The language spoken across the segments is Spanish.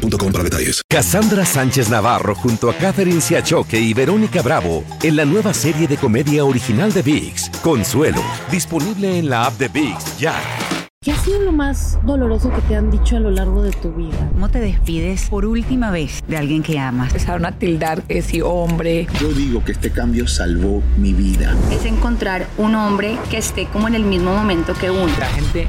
boostmobile.com para detalles. Cassandra Sánchez Navarro junto a Catherine Siachoque y Verónica Bravo en la nueva serie de comedia original de VIX, Consuelo, disponible en la app de VIX ya. ¿Qué ha sido lo más doloroso que te han dicho a lo largo de tu vida? ¿Cómo te despides por última vez de alguien que amas? Empezaron a tildar que si hombre. Yo digo que este cambio salvó mi vida. Es encontrar un hombre que esté como en el mismo momento que uno. La gente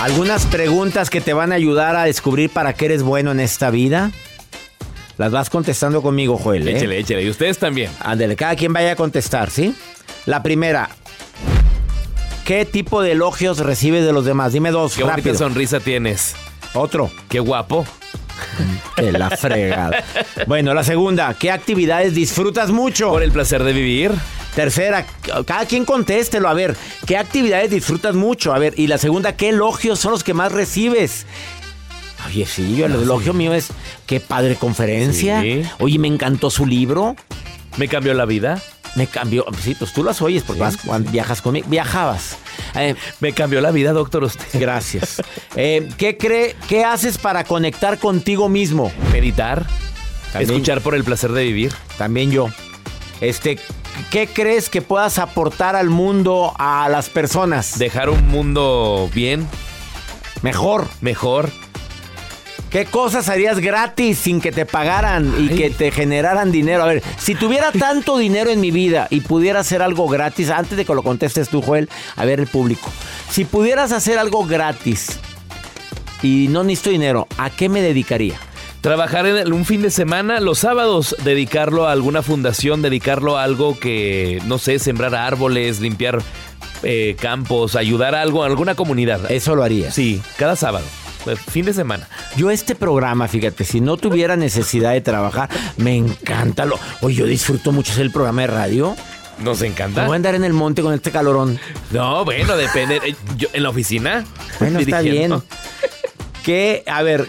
Algunas preguntas que te van a ayudar a descubrir para qué eres bueno en esta vida. Las vas contestando conmigo, Joel. ¿eh? Échale, échale. Y ustedes también. Ándale, cada quien vaya a contestar, ¿sí? La primera. ¿Qué tipo de elogios recibes de los demás? Dime dos, Qué rápido. bonita sonrisa tienes. Otro. Qué guapo. Que la fregada. bueno, la segunda. ¿Qué actividades disfrutas mucho? Por el placer de vivir. Tercera, cada quien contéstelo. A ver, ¿qué actividades disfrutas mucho? A ver, y la segunda, ¿qué elogios son los que más recibes? Oye, sí, yo el elogio mío es, qué padre conferencia. Sí. Oye, me encantó su libro. Me cambió la vida. Me cambió, sí, pues tú las oyes porque vas, viajas conmigo. Viajabas. Eh, Me cambió la vida, doctor, usted. gracias. Eh, ¿qué, cree, ¿Qué haces para conectar contigo mismo? Meditar. También- Escuchar por el placer de vivir. También yo. Este, ¿qué crees que puedas aportar al mundo, a las personas? Dejar un mundo bien, Mejor. mejor. ¿Qué cosas harías gratis sin que te pagaran y Ay. que te generaran dinero? A ver, si tuviera tanto dinero en mi vida y pudiera hacer algo gratis, antes de que lo contestes tú, Joel, a ver el público. Si pudieras hacer algo gratis y no necesito dinero, ¿a qué me dedicaría? Trabajar en un fin de semana, los sábados, dedicarlo a alguna fundación, dedicarlo a algo que, no sé, sembrar árboles, limpiar eh, campos, ayudar a algo, a alguna comunidad. Eso lo haría. Sí, cada sábado. Eh, Fin de semana. Yo este programa, fíjate, si no tuviera necesidad de trabajar, me encanta. Lo, oye, yo disfruto mucho hacer el programa de radio. Nos encanta. voy a andar en el monte con este calorón. No, bueno, depende. Eh, yo- en la oficina. Bueno, está bien. ¿Qué, a ver,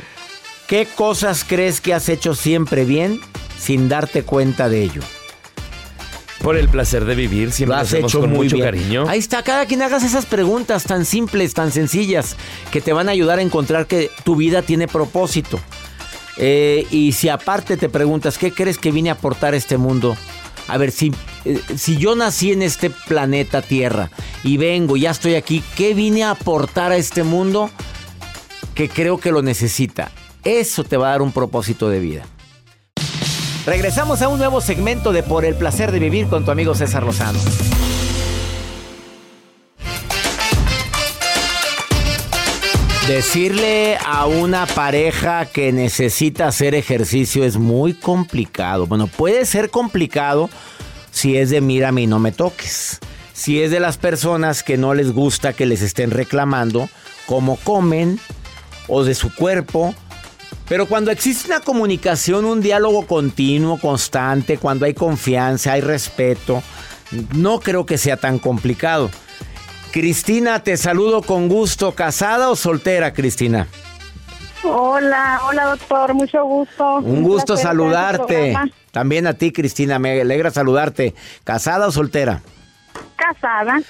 qué cosas crees que has hecho siempre bien sin darte cuenta de ello? Por el placer de vivir, siempre Lo has hacemos hecho con muy mucho bien. cariño. Ahí está, cada quien hagas esas preguntas tan simples, tan sencillas, que te van a ayudar a encontrar que tu vida tiene propósito. Eh, y si aparte te preguntas, ¿qué crees que vine a aportar a este mundo? A ver, si, eh, si yo nací en este planeta Tierra y vengo, ya estoy aquí, ¿qué vine a aportar a este mundo que creo que lo necesita? Eso te va a dar un propósito de vida. Regresamos a un nuevo segmento de Por el placer de vivir con tu amigo César Lozano. Decirle a una pareja que necesita hacer ejercicio es muy complicado. Bueno, puede ser complicado si es de mírame y no me toques. Si es de las personas que no les gusta que les estén reclamando cómo comen o de su cuerpo. Pero cuando existe una comunicación, un diálogo continuo, constante, cuando hay confianza, hay respeto, no creo que sea tan complicado. Cristina, te saludo con gusto. ¿Casada o soltera, Cristina? Hola, hola doctor, mucho gusto. Un gusto saludarte. También a ti, Cristina, me alegra saludarte. ¿Casada o soltera? Casada.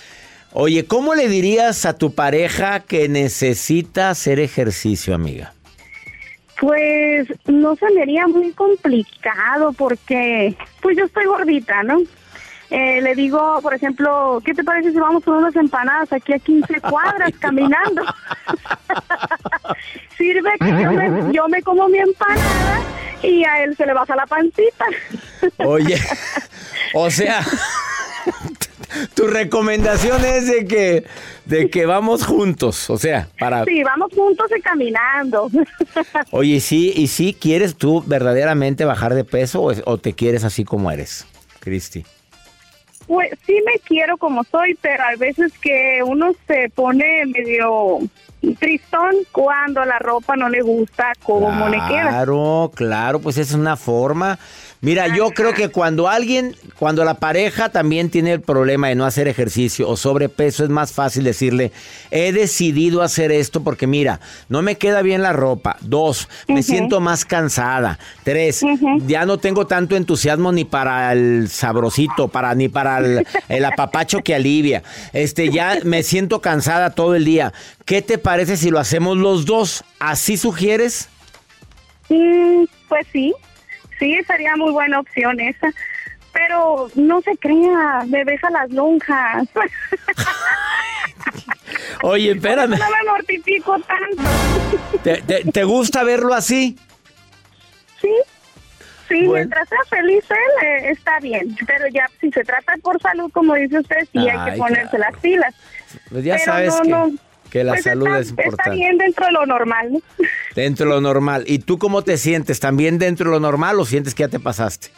Oye, ¿cómo le dirías a tu pareja que necesita hacer ejercicio, amiga? Pues no se me haría muy complicado porque pues yo estoy gordita, ¿no? eh, le digo, por ejemplo, ¿qué te parece si vamos con unas empanadas aquí a 15 cuadras caminando? Sirve que yo me, yo me como mi empanada y a él se le baja la pancita. Oye, o sea, tu recomendación es de que, de que vamos juntos, o sea, para... Sí, vamos juntos y caminando. Oye, sí, ¿y sí quieres tú verdaderamente bajar de peso o, o te quieres así como eres, Cristi? Pues sí me quiero como soy, pero hay veces que uno se pone medio tristón cuando la ropa no le gusta como le queda. Claro, claro, pues es una forma. Mira, yo creo que cuando alguien, cuando la pareja también tiene el problema de no hacer ejercicio o sobrepeso, es más fácil decirle, he decidido hacer esto porque mira, no me queda bien la ropa. Dos, me siento más cansada. Tres, ya no tengo tanto entusiasmo ni para el sabrosito, para ni para el, el apapacho que alivia. Este, ya me siento cansada todo el día. ¿Qué te parece si lo hacemos los dos? ¿Así sugieres? Mm, pues sí, sí, sería muy buena opción esa. Pero no se crea, me besa las lonjas. Oye, espérame. No me mortifico tanto. ¿Te, te- te gusta verlo así? Sí, sí, Bueno. mientras sea feliz él, eh, está bien. Pero ya si se trata por salud, como dice usted, sí hay Ay, que ponerse las pilas. Pues ya Pero sabes no, que, no. Que la Pues salud está, es Está importante. bien dentro de lo normal. ¿no? Dentro de lo normal. ¿Y tú cómo te sientes? ¿También dentro de lo normal o sientes que ya te pasaste?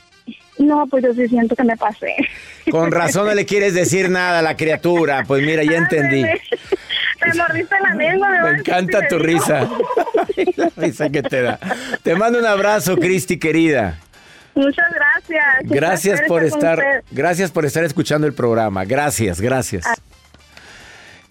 No, pues yo sí siento que me pasé. Con razón no le quieres decir nada a la criatura. Pues mira, ya entendí. Me mordiste la lengua. Me encanta tu risa. La risa que te da. Te mando un abrazo, Cristi, querida. Muchas gracias. Gracias por estar, gracias por estar escuchando el programa. Gracias, gracias.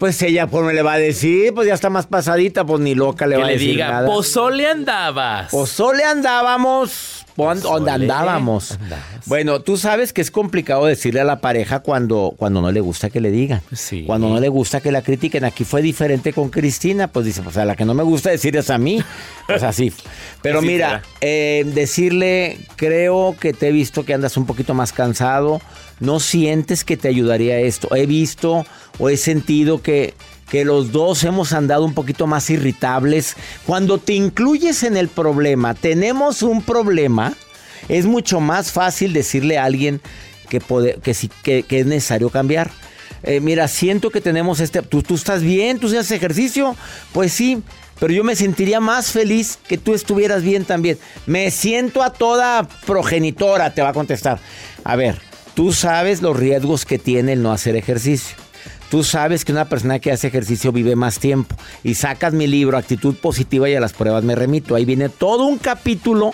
Pues ella, pues me le va a decir, pues ya está más pasadita, pues ni loca le Que va a le decir diga, nada. pozole andabas. Pozole andábamos. ¿Dónde Pozole andábamos? Bueno, tú sabes que es complicado decirle a la pareja cuando, cuando no le gusta que le digan. Cuando no le gusta que la critiquen. Aquí fue diferente con Cristina. Pues dice, pues a la que no me gusta decir es a mí. Pues así. Pero mira, eh, decirle, creo que te he visto que andas un poquito más cansado. ¿No sientes que te ayudaría esto? He visto o he sentido que, que los dos hemos andado un poquito más irritables. Cuando te incluyes en el problema, tenemos un problema, es mucho más fácil decirle a alguien que, pode- que, sí- que- que es necesario cambiar. Eh, mira, siento que tenemos este... ¿tú, ¿Tú estás bien? ¿Tú haces ejercicio? Pues sí, pero yo me sentiría más feliz que tú estuvieras bien también. Me siento a toda progenitora, te va a contestar. A ver, tú sabes los riesgos que tiene el no hacer ejercicio. Tú sabes que una persona que hace ejercicio vive más tiempo. Y sacas mi libro, Actitud Positiva y a las pruebas me remito. Ahí viene todo un capítulo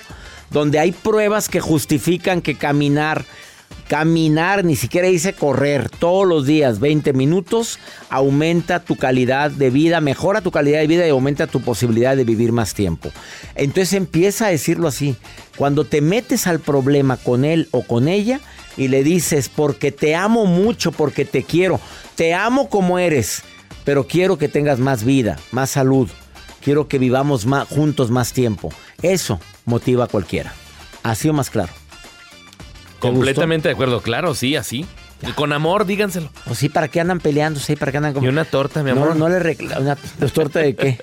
donde hay pruebas que justifican que caminar, caminar, ni siquiera dice correr, todos los días 20 minutos, aumenta tu calidad de vida, mejora tu calidad de vida y aumenta tu posibilidad de vivir más tiempo. Entonces empieza a decirlo así. Cuando te metes al problema con él o con ella y le dices, porque te amo mucho, porque te quiero, te amo como eres, pero quiero que tengas más vida, más salud, quiero que vivamos más, juntos más tiempo. Eso motiva a cualquiera. Así o más claro. ¿Te Completamente de acuerdo, claro, sí, así. Y con amor, díganselo. O sí, ¿para qué andan peleando? Sí, ¿para qué andan como... Y una torta, mi No, amor. no le recla- una torta de qué?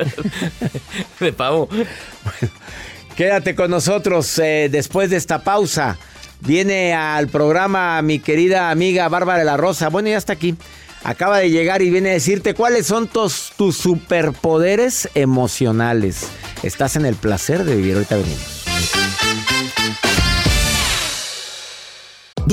de pavo. Quédate con nosotros eh, después de esta pausa. Viene al programa mi querida amiga Bárbara de la Rosa. Bueno, ya está aquí. Acaba de llegar y viene a decirte cuáles son tus, tus superpoderes emocionales. Estás en el placer de vivir. Ahorita venimos.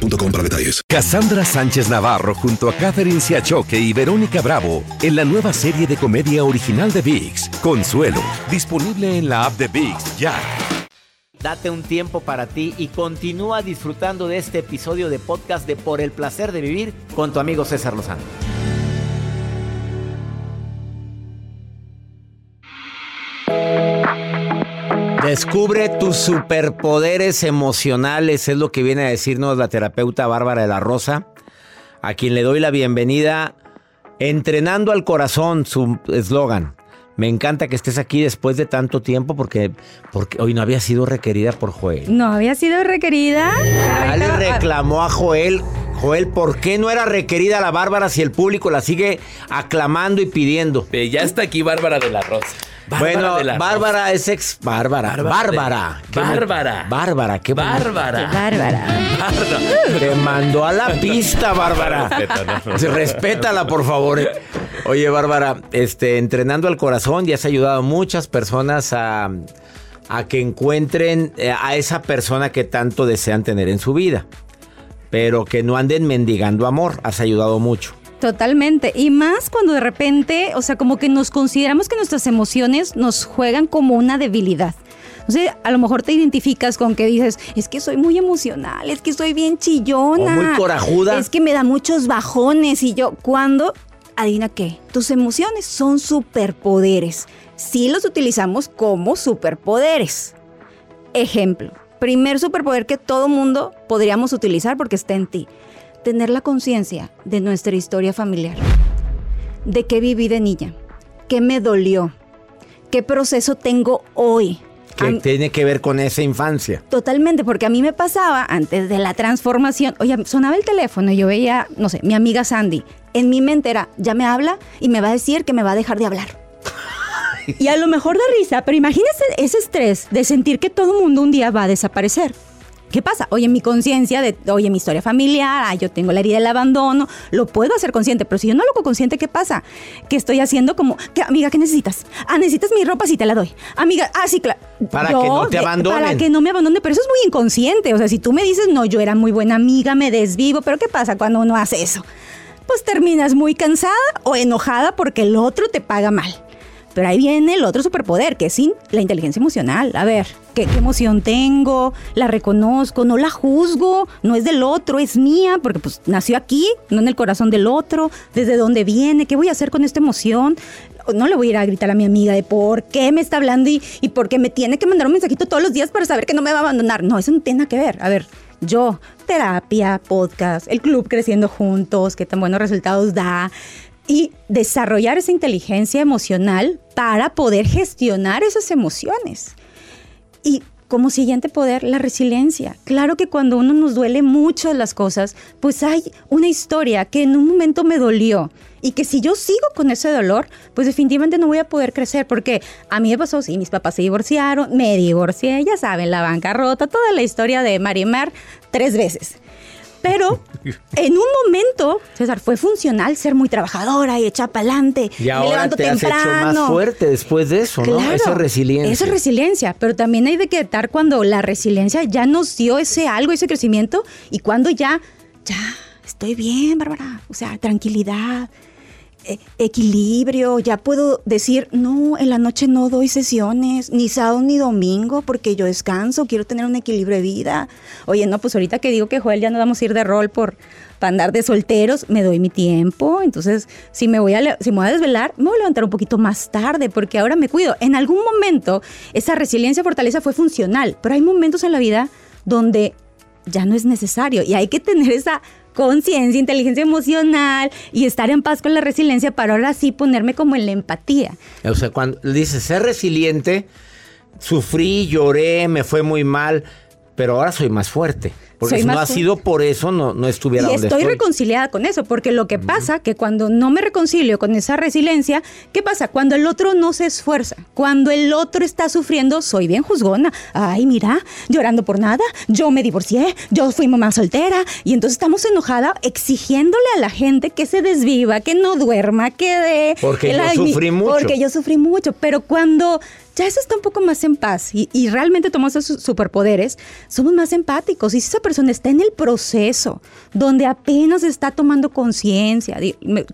boostmobile.com para detalles. Cassandra Sánchez Navarro junto a Catherine Siachoque y Verónica Bravo en la nueva serie de comedia original de VIX, Consuelo, disponible en la app de VIX ya. Date un tiempo para ti y continúa disfrutando de este episodio de podcast de Por el placer de vivir con tu amigo César Lozano. Descubre tus superpoderes emocionales, es lo que viene a decirnos la terapeuta Bárbara de la Rosa, a quien le doy la bienvenida. Entrenando al corazón, su eslogan. Me encanta que estés aquí después de tanto tiempo porque, porque hoy no había sido requerida por Joel. No había sido requerida. Ya le reclamó a Joel. Joel, ¿por qué no era requerida la Bárbara si el público la sigue aclamando y pidiendo? Eh, ya está aquí Bárbara de la Rosa. Bárbara bueno, de la Bárbara es ex. Bárbara. Bárbara. Bárbara. Bárbara. Qué. Bárbara. Bárbara. Te mandó a la pista, Bárbara. Respétala, por favor. Oye, Bárbara, este, entrenando al corazón, ya has ayudado a muchas personas a, a que encuentren eh, a esa persona que tanto desean tener en su vida. Pero que no anden mendigando amor. Has ayudado mucho. Totalmente. Y más cuando de repente, o sea, como que nos consideramos que nuestras emociones nos juegan como una debilidad. O sea, a lo mejor te identificas con que dices, es que soy muy emocional, es que soy bien chillona. O muy corajuda. Es que me da muchos bajones. Y yo, cuando, adivina qué, tus emociones son superpoderes. Sí los utilizamos como superpoderes. Ejemplo, primer superpoder que todo mundo podríamos utilizar porque está en ti. Tener la conciencia de nuestra historia familiar. De qué viví de niña. ¿Qué me dolió? ¿Qué proceso tengo hoy? Que tiene que ver con esa infancia. Totalmente, porque a mí me pasaba antes de la transformación, oye, sonaba el teléfono y yo veía, no sé, mi amiga Sandy. En mi mente era, ya me habla y me va a decir que me va a dejar de hablar. Y a lo mejor da risa, pero imagínese ese estrés de sentir que todo el mundo un día va a desaparecer. ¿Qué pasa? Oye, mi conciencia de, oye, mi historia familiar, ah, yo tengo la herida del abandono, lo puedo hacer consciente, pero si yo no lo hago consciente, ¿qué pasa? Que estoy haciendo como, ¿qué, amiga, ¿qué necesitas? Ah, necesitas mi ropa, sí te la doy. Amiga, ah, sí, claro. Para que no te abandonen. Para que no me abandone, pero eso es muy inconsciente. O sea, si tú me dices, no, yo era muy buena amiga, me desvivo, pero ¿qué pasa cuando uno hace eso? Pues terminas muy cansada o enojada porque el otro te paga mal. Pero ahí viene el otro superpoder, que es la inteligencia emocional. A ver, ¿qué, qué emoción tengo? La reconozco, no la juzgo, no es del otro, es mía, porque pues nació aquí, no en el corazón del otro, desde dónde viene, qué voy a hacer con esta emoción. No le voy a ir a gritar a mi amiga de por qué me está hablando y, y por qué me tiene que mandar un mensajito todos los días para saber que no me va a abandonar. No, eso no tiene nada que ver. A ver, yo, terapia, podcast, el club creciendo juntos, qué tan buenos resultados da y desarrollar esa inteligencia emocional para poder gestionar esas emociones. Y como siguiente poder, la resiliencia. Claro que cuando uno nos duele mucho las cosas, pues hay una historia que en un momento me dolió y que si yo sigo con ese dolor, pues definitivamente no voy a poder crecer porque a mí me pasó, sí, mis papás se divorciaron, me divorcié, ya saben, la bancarrota, toda la historia de Marimar tres veces. Pero en un momento, César, fue funcional ser muy trabajadora y echar para adelante. Y ahora te has hecho más fuerte después de eso, ¿no? Claro, Esa resiliencia. Esa resiliencia, pero también hay de quedar cuando la resiliencia ya nos dio ese algo, ese crecimiento, y cuando ya, ya, estoy bien, Bárbara. O sea, tranquilidad, equilibrio, ya puedo decir, no, en la noche no doy sesiones, ni sábado ni domingo, porque yo descanso, quiero tener un equilibrio de vida. Oye, no, pues ahorita que digo que Joel ya no vamos a ir de rol por para andar de solteros, me doy mi tiempo. Entonces, si me voy a si me voy a desvelar, me voy a levantar un poquito más tarde, porque ahora me cuido. En algún momento, esa resiliencia, fortaleza fue funcional, pero hay momentos en la vida donde ya no es necesario y hay que tener esa conciencia, inteligencia emocional y estar en paz con la resiliencia para ahora sí ponerme como en la empatía. O sea, cuando dices ser resiliente, sufrí, lloré, me fue muy mal, pero ahora soy más fuerte. Porque Soy si no ha sido por eso, no, no estuviera Y donde estoy estoy. reconciliada con eso, porque lo que pasa que cuando no me reconcilio con esa resiliencia, ¿qué pasa? Cuando el otro no se esfuerza, cuando el otro está sufriendo, soy bien juzgona. Ay, mira, llorando por nada, yo me divorcié, yo fui mamá soltera, y entonces estamos enojada exigiéndole a la gente que se desviva, que no duerma, que de... Porque que yo sufrí mucho. Porque yo sufrí mucho, pero cuando ya eso está un poco más en paz y, y realmente tomamos esos superpoderes, somos más empáticos. Y si esa persona está en el proceso, donde apenas está tomando conciencia,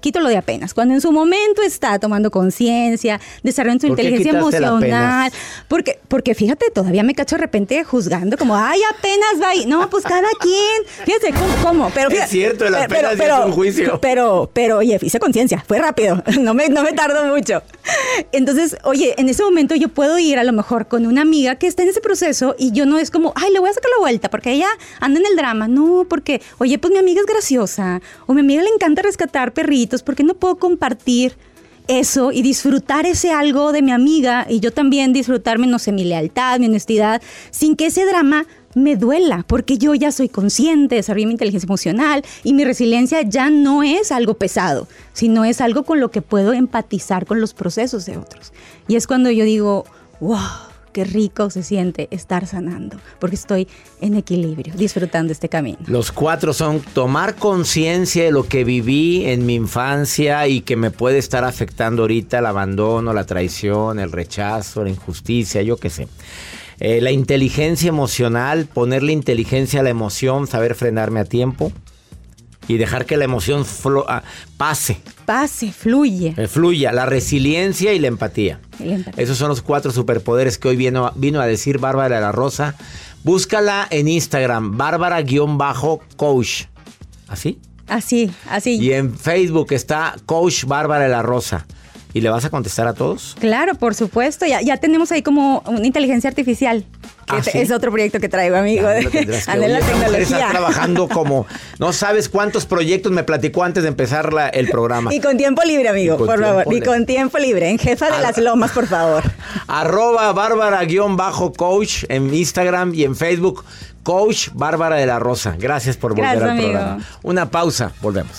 quito lo de apenas, cuando en su momento está tomando conciencia, desarrollando su ¿Por qué inteligencia emocional, porque, porque fíjate, todavía me cacho de repente juzgando, como, ay, apenas va ahí. No, pues cada quien. Fíjate, ¿cómo? cómo? Pero, Es fíjate- cierto, el pero- apenas ya es un juicio. Pero, pero, oye, hice conciencia, fue rápido, no me, no me tardó mucho. Entonces, oye, en ese momento yo puedo ir a lo mejor con una amiga que está en ese proceso y yo no es como, ay, le voy a sacar la vuelta porque ella anda en el drama. No, porque, oye, pues mi amiga es graciosa o mi amiga le encanta rescatar perritos, porque no puedo compartir eso y disfrutar ese algo de mi amiga y yo también disfrutarme, no sé, mi lealtad, mi honestidad, sin que ese drama me duela, porque yo ya soy consciente, desarrollé mi inteligencia emocional y mi resiliencia ya no es algo pesado, sino es algo con lo que puedo empatizar con los procesos de otros. Y es cuando yo digo, wow, qué rico se siente estar sanando, porque estoy en equilibrio, disfrutando este camino. Los cuatro son tomar conciencia de lo que viví en mi infancia y que me puede estar afectando ahorita el abandono, la traición, el rechazo, la injusticia, yo qué sé. Eh, la inteligencia emocional, ponerle inteligencia a la emoción, saber frenarme a tiempo y dejar que la emoción ah, pase, Pase, fluye. eh, fluya. La resiliencia y la empatía. Esos son los cuatro superpoderes que hoy vino, vino a decir Bárbara de la Rosa. Búscala en Instagram, Bárbara-coach. ¿Así? Así, así. Y en Facebook está Coach Bárbara de la Rosa. ¿Y le vas a contestar a todos? Claro, por supuesto. Ya, ya tenemos ahí como una inteligencia artificial. Que ¿Ah, sí? Es otro proyecto que traigo, amigo. En la tecnología. trabajando como... No sabes cuántos proyectos me platicó antes de empezar la- el programa. Y con tiempo libre, amigo, por favor. Y con tiempo libre. En jefa de las lomas, por favor. Arroba Bárbara-coach en Instagram y en Facebook. Coach Bárbara de la Rosa. Gracias por volver Gracias, al amigo. programa. Una pausa. Volvemos.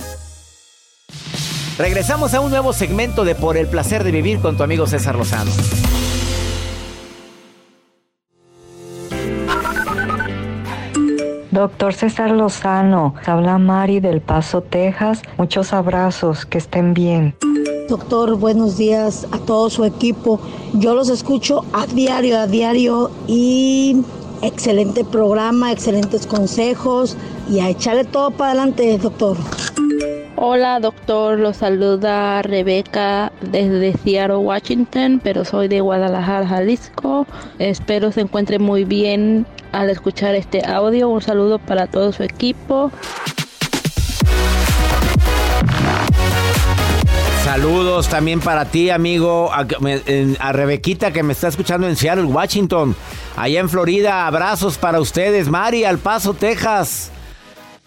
Regresamos a un nuevo segmento de Por el placer de vivir con tu amigo César Lozano. Doctor César Lozano, habla Mari del Paso, Texas. Muchos abrazos, que estén bien. Doctor, buenos días a todo su equipo. Yo los escucho a diario, a diario y excelente programa, excelentes consejos y a echarle todo para adelante, doctor. Hola doctor, los saluda Rebeca desde Seattle, Washington, pero soy de Guadalajara, Jalisco. Espero se encuentre muy bien al escuchar este audio. Un saludo para todo su equipo. Saludos también para ti, amigo, a, a Rebequita que me está escuchando en Seattle, Washington. Allá en Florida, abrazos para ustedes. Mari, al Paso, Texas.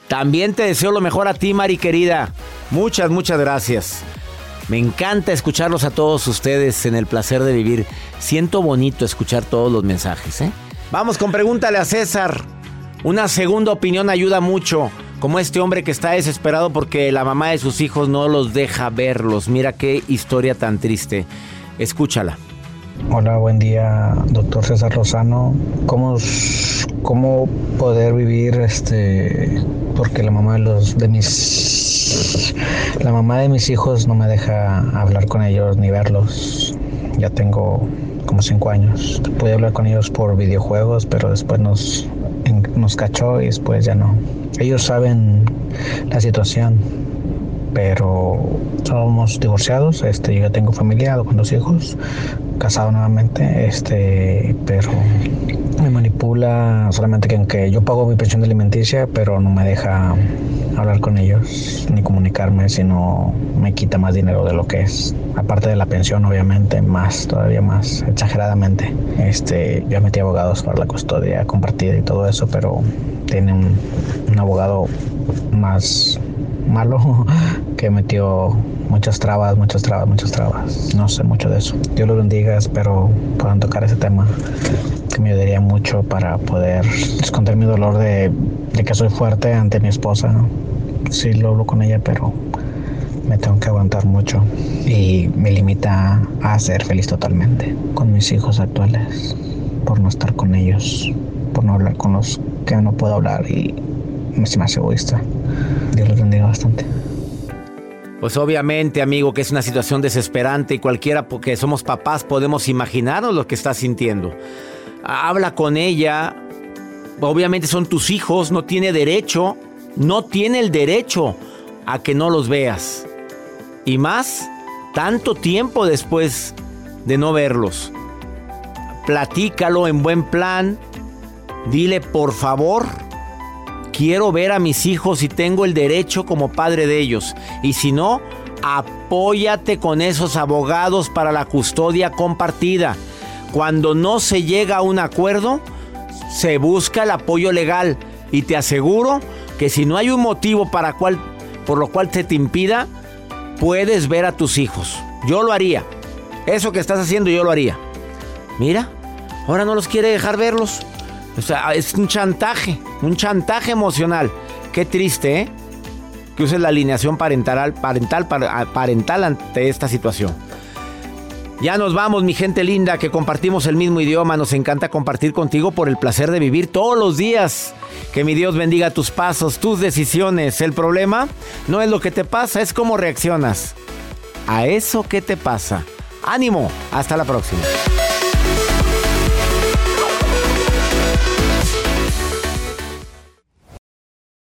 También te deseo lo mejor a ti, Mari querida. Muchas, muchas gracias. Me encanta escucharlos a todos ustedes en el placer de vivir. Siento bonito escuchar todos los mensajes, ¿eh? Vamos con pregúntale a César. Una segunda opinión ayuda mucho. Como este hombre que está desesperado porque la mamá de sus hijos no los deja verlos. Mira qué historia tan triste. Escúchala. Hola, buen día, doctor César Lozano. ¿Cómo, cómo poder vivir este porque la mamá de los de mis la mamá de mis hijos no me deja hablar con ellos ni verlos. Ya tengo como cinco años. Pude hablar con ellos por videojuegos, pero después nos nos cachó y después ya no. Ellos saben la situación, pero somos divorciados. Este, yo ya tengo familia con dos hijos, casado nuevamente, este, pero me manipula solamente que aunque yo pago mi pensión de alimenticia, pero no me deja hablar con ellos ni comunicarme, sino me quita más dinero de lo que es. Aparte de la pensión, obviamente, más, todavía más, exageradamente. Este, yo metí abogados para la custodia compartida y todo eso, pero tiene un, un abogado más malo que metió muchas trabas, muchas trabas, muchas trabas. No sé mucho de eso. Dios lo bendiga, espero puedan tocar ese tema que me ayudaría mucho para poder esconder mi dolor de, de que soy fuerte ante mi esposa. Sí lo hablo con ella, pero me tengo que aguantar mucho y me limita a ser feliz totalmente con mis hijos actuales por no estar con ellos, por no hablar con los que no puedo hablar y hace egoísta. Los bendiga bastante. Pues obviamente, amigo, que es una situación desesperante y cualquiera porque somos papás podemos imaginarnos lo que estás sintiendo. Habla con ella. Obviamente son tus hijos, no tiene derecho, no tiene el derecho a que no los veas. Y más, tanto tiempo después de no verlos. Platícalo en buen plan. Dile, por favor, quiero ver a mis hijos y tengo el derecho como padre de ellos. Y si no, apóyate con esos abogados para la custodia compartida. Cuando no se llega a un acuerdo, se busca el apoyo legal. Y te aseguro que si no hay un motivo para cual, por lo cual se te impida, puedes ver a tus hijos. Yo lo haría. Eso que estás haciendo yo lo haría. Mira, ahora no los quiere dejar verlos. O sea, es un chantaje, un chantaje emocional. Qué triste, ¿eh? Que uses la alineación parental, parental, parental ante esta situación. Ya nos vamos, mi gente linda, que compartimos el mismo idioma. Nos encanta compartir contigo por el placer de vivir todos los días. Que mi Dios bendiga tus pasos, tus decisiones. El problema no es lo que te pasa, es cómo reaccionas a eso que te pasa. Ánimo, hasta la próxima.